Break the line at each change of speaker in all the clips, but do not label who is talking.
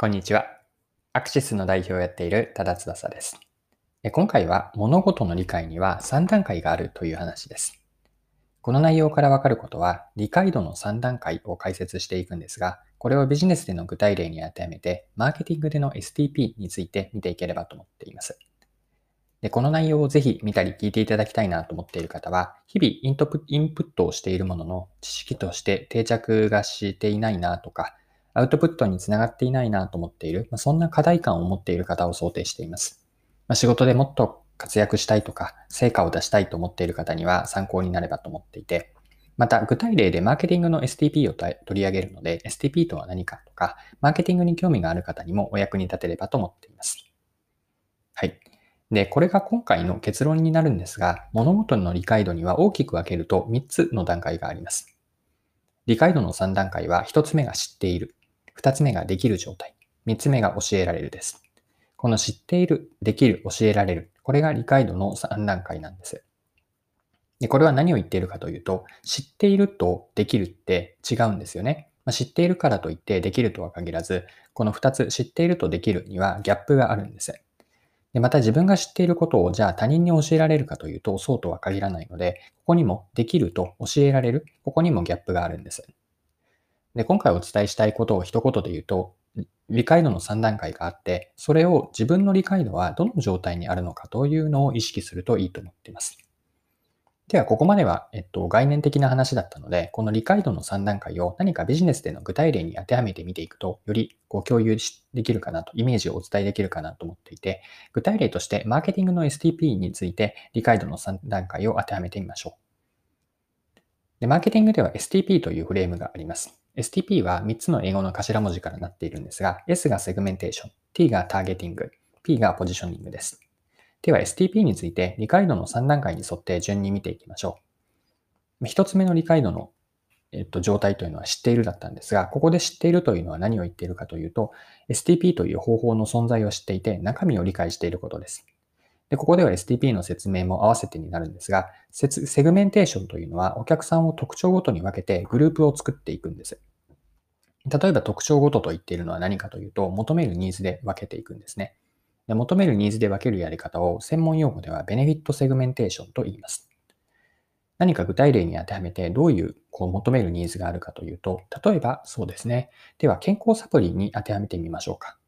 こんにちは。アクシスの代表をやっている多田翼です。今回は物事の理解には3段階があるという話です。この内容からわかることは理解度の3段階を解説していくんですが、これをビジネスでの具体例に当てはめて、マーケティングでの STP について見ていければと思っています。でこの内容をぜひ見たり聞いていただきたいなと思っている方は、日々イントインプットをしているものの知識として定着がしていないなとか、アウトプットにつながっていないなと思っている、まあ、そんな課題感を持っている方を想定しています。まあ、仕事でもっと活躍したいとか、成果を出したいと思っている方には参考になればと思っていて、また具体例でマーケティングの STP を取り上げるので、STP とは何かとか、マーケティングに興味がある方にもお役に立てればと思っています。はい。で、これが今回の結論になるんですが、物事の理解度には大きく分けると3つの段階があります。理解度の3段階は1つ目が知っている。二つ目ができる状態。三つ目が教えられるです。この知っている、できる、教えられる。これが理解度の3段階なんです。で、これは何を言っているかというと、知っているとできるって違うんですよね。まあ、知っているからといってできるとは限らず、この2つ知っているとできるにはギャップがあるんです。でまた自分が知っていることをじゃあ他人に教えられるかというとそうとは限らないので、ここにもできると教えられる、ここにもギャップがあるんです。で、今回お伝えしたいことを一言で言うと、理解度の3段階があって、それを自分の理解度はどの状態にあるのかというのを意識するといいと思っています。では、ここまでは、えっと、概念的な話だったので、この理解度の3段階を何かビジネスでの具体例に当てはめてみていくと、よりこう共有できるかなと、イメージをお伝えできるかなと思っていて、具体例として、マーケティングの STP について理解度の3段階を当てはめてみましょう。で、マーケティングでは STP というフレームがあります。STP は3つの英語の頭文字からなっているんですが、S がセグメンテーション、T がターゲティング、P がポジショニングです。では STP について理解度の3段階に沿って順に見ていきましょう。1つ目の理解度の、えっと、状態というのは知っているだったんですが、ここで知っているというのは何を言っているかというと、STP という方法の存在を知っていて中身を理解していることです。で、ここでは STP の説明も合わせてになるんですが、セグメンテーションというのはお客さんを特徴ごとに分けてグループを作っていくんです。例えば特徴ごとと言っているのは何かというと、求めるニーズで分けていくんですね。で求めるニーズで分けるやり方を専門用語ではベネフィットセグメンテーションと言います。何か具体例に当てはめてどういうこう求めるニーズがあるかというと、例えばそうですね。では健康サプリに当てはめてみましょうか。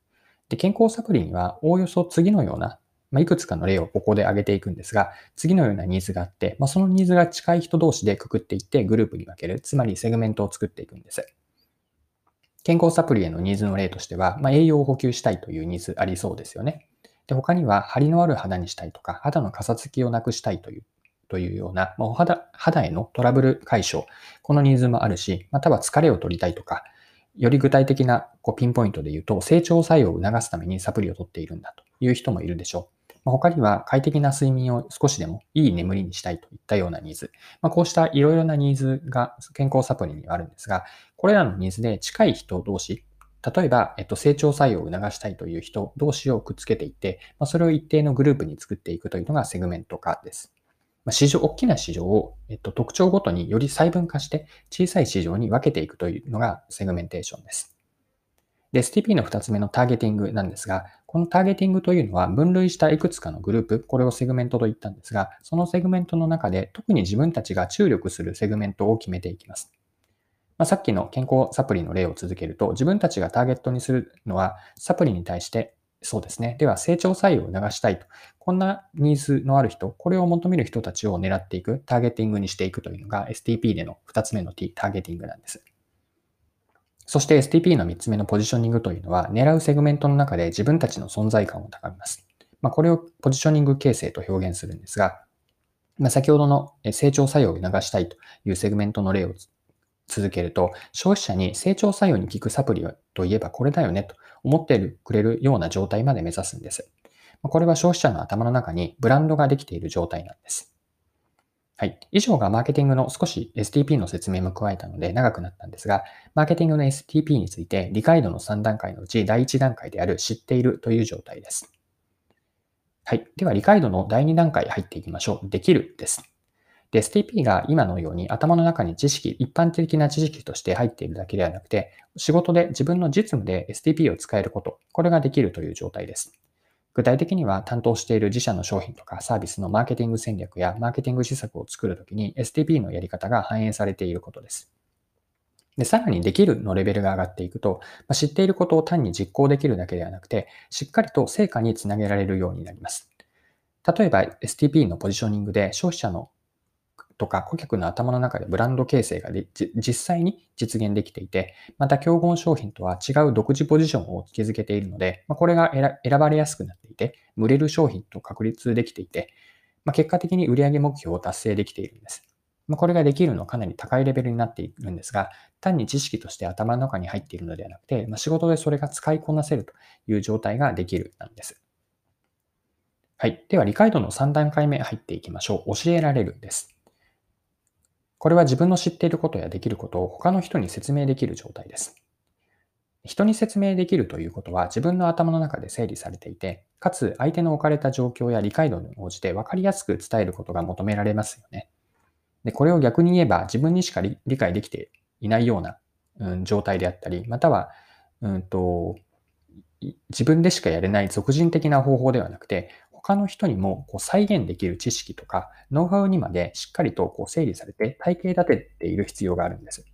で健康サプリにはおおよそ次のようなまあ、いくつかの例をここで挙げていくんですが、次のようなニーズがあって、まあ、そのニーズが近い人同士でくくっていってグループに分ける、つまりセグメントを作っていくんです。健康サプリへのニーズの例としては、まあ、栄養を補給したいというニーズありそうですよね。で他には、張りのある肌にしたいとか、肌のかさつきをなくしたいというというような、まあ、お肌肌へのトラブル解消、このニーズもあるし、または疲れを取りたいとか、より具体的なこうピンポイントで言うと、整腸作用を促すためにサプリを取っているんだという人もいるでしょう。他には快適な睡眠を少しでもいい眠りにしたいといったようなニーズ。ま、こうしたいろいろなニーズが健康サプリにはあるんですが、これらのニーズで近い人同士、例えば、えっと、整腸作用を促したいという人同士をくっつけていって、ま、それを一定のグループに作っていくというのがセグメント化です。ま、市場、大きな市場を、えっと、特徴ごとにより細分化して小さい市場に分けていくというのがセグメンテーションです。で、STP の2つ目のターゲティングなんですが、このターゲティングというのは分類したいくつかのグループ、これをセグメントと言ったんですが、そのセグメントの中で特に自分たちが注力するセグメントを決めていきます。まあ、さっきの健康サプリの例を続けると、自分たちがターゲットにするのは、サプリに対して、そうですね。では、整腸作用を促したいと。こんなニーズのある人、これを求める人たちを狙っていく、ターゲティングにしていくというのが STP での2つ目の T、ターゲティングなんです。そして STP の3つ目のポジショニングというのは、狙うセグメントの中で自分たちの存在感を高めます。まあ、これをポジショニング形成と表現するんですが、まあ、先ほどの整腸作用を促したいというセグメントの例を続けると、消費者に整腸作用に効くサプリといえばこれだよねと思ってくれるような状態まで目指すんです。これは消費者の頭の中にブランドができている状態なんです。はい。以上がマーケティングの少し STP の説明も加えたので長くなったんですが、マーケティングの STP について理解度の3段階のうち第1段階である知っているという状態です。はい。では理解度の第2段階入っていきましょう。できるです。で、STP が今のように頭の中に知識、一般的な知識として入っているだけではなくて、仕事で自分の実務で STP を使えること、これができるという状態です。具体的には担当している自社の商品とかサービスのマーケティング戦略やマーケティング施策を作るときに STP のやり方が反映されていることです。で、さらにできるのレベルが上がっていくと、ま、知っていることを単に実行できるだけではなくて、しっかりと成果につなげられるようになります。例えば STP のポジショニングで消費者のとか顧客の頭の中でブランド形成が実際に実現できていて、また競合商品とは違う独自ポジションを築けているので、ま、これが選ばれやすくなっていて、売れる商品と確立できていて、ま、結果的に売上目標を達成できているんです。ま、これができるのはかなり高いレベルになっているんですが、単に知識として頭の中に入っているのではなくて、ま、仕事でそれが使いこなせるという状態ができるなんです。はい。では、理解度の3段階目入っていきましょう。教えられるんです。これは自分の知っていることやできることを他の人に説明できる状態です。人に説明できるということは自分の頭の中で整理されていて、かつ相手の置かれた状況や理解度に応じて分かりやすく伝えることが求められますよね。で、これを逆に言えば自分にしか理解できていないような、うん、状態であったり、または、うんと、自分でしかやれない俗人的な方法ではなくて、他の人にもこう再現できる知識とか、ノウハウにまでしっかりとこう整理されて体系立てている必要があるんです。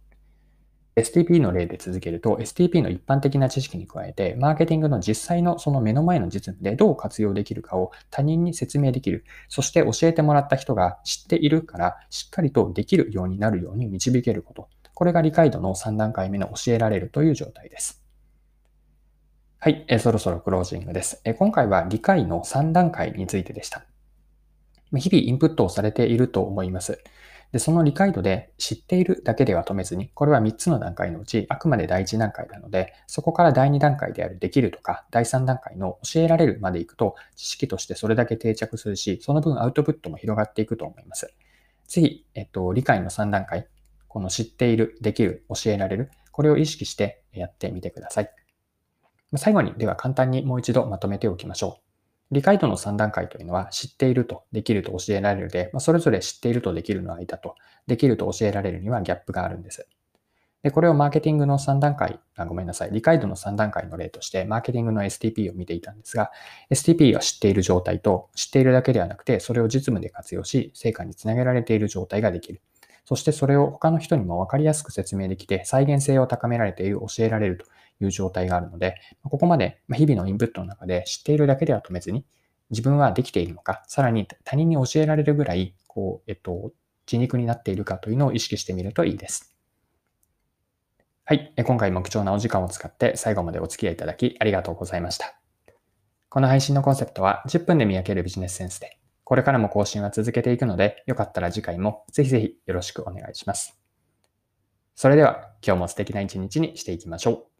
STP の例で続けると、STP の一般的な知識に加えて、マーケティングの実際のその目の前の実務でどう活用できるかを他人に説明できる。そして教えてもらった人が知っているから、しっかりとできるようになるように導けること。これが理解度の3段階目の教えられるという状態です。はい、えそろそろクロージングです、え今回は理解の3段階についてでした。日々インプットをされていると思います。で、その理解度で知っているだけでは止めずに、これは3つの段階のうちあくまで第1段階なので、そこから第2段階であるできるとか、第3段階の教えられるまで行くと、知識としてそれだけ定着するし、その分アウトプットも広がっていくと思います。ぜひ、えっと、理解の3段階、この知っている、できる、教えられる、これを意識してやってみてください。最後に、では簡単にもう一度まとめておきましょう。理解度の3段階というのは、知っていると、できると教えられるで、ま、それぞれ知っているとできるの間と、できると教えられるにはギャップがあるんです。で、これをマーケティングの3段階、あごめんなさい、理解度の3段階の例として、マーケティングの STP を見ていたんですが、STP は知っている状態と、知っているだけではなくて、それを実務で活用し、成果につなげられている状態ができる。そしてそれを他の人にも分かりやすく説明できて、再現性を高められている、教えられるという状態があるので、ここまで日々のインプットの中で知っているだけでは止めずに、自分はできているのか、さらに他人に教えられるぐらい、こう、えっと、血肉になっているかというのを意識してみるといいです。はい。今回も貴重なお時間を使って最後までお付き合いいただきありがとうございました。この配信のコンセプトは10分で見分けるビジネスセンスで、これからも更新は続けていくので、よかったら次回もぜひぜひよろしくお願いします。それでは今日も素敵な一日にしていきましょう。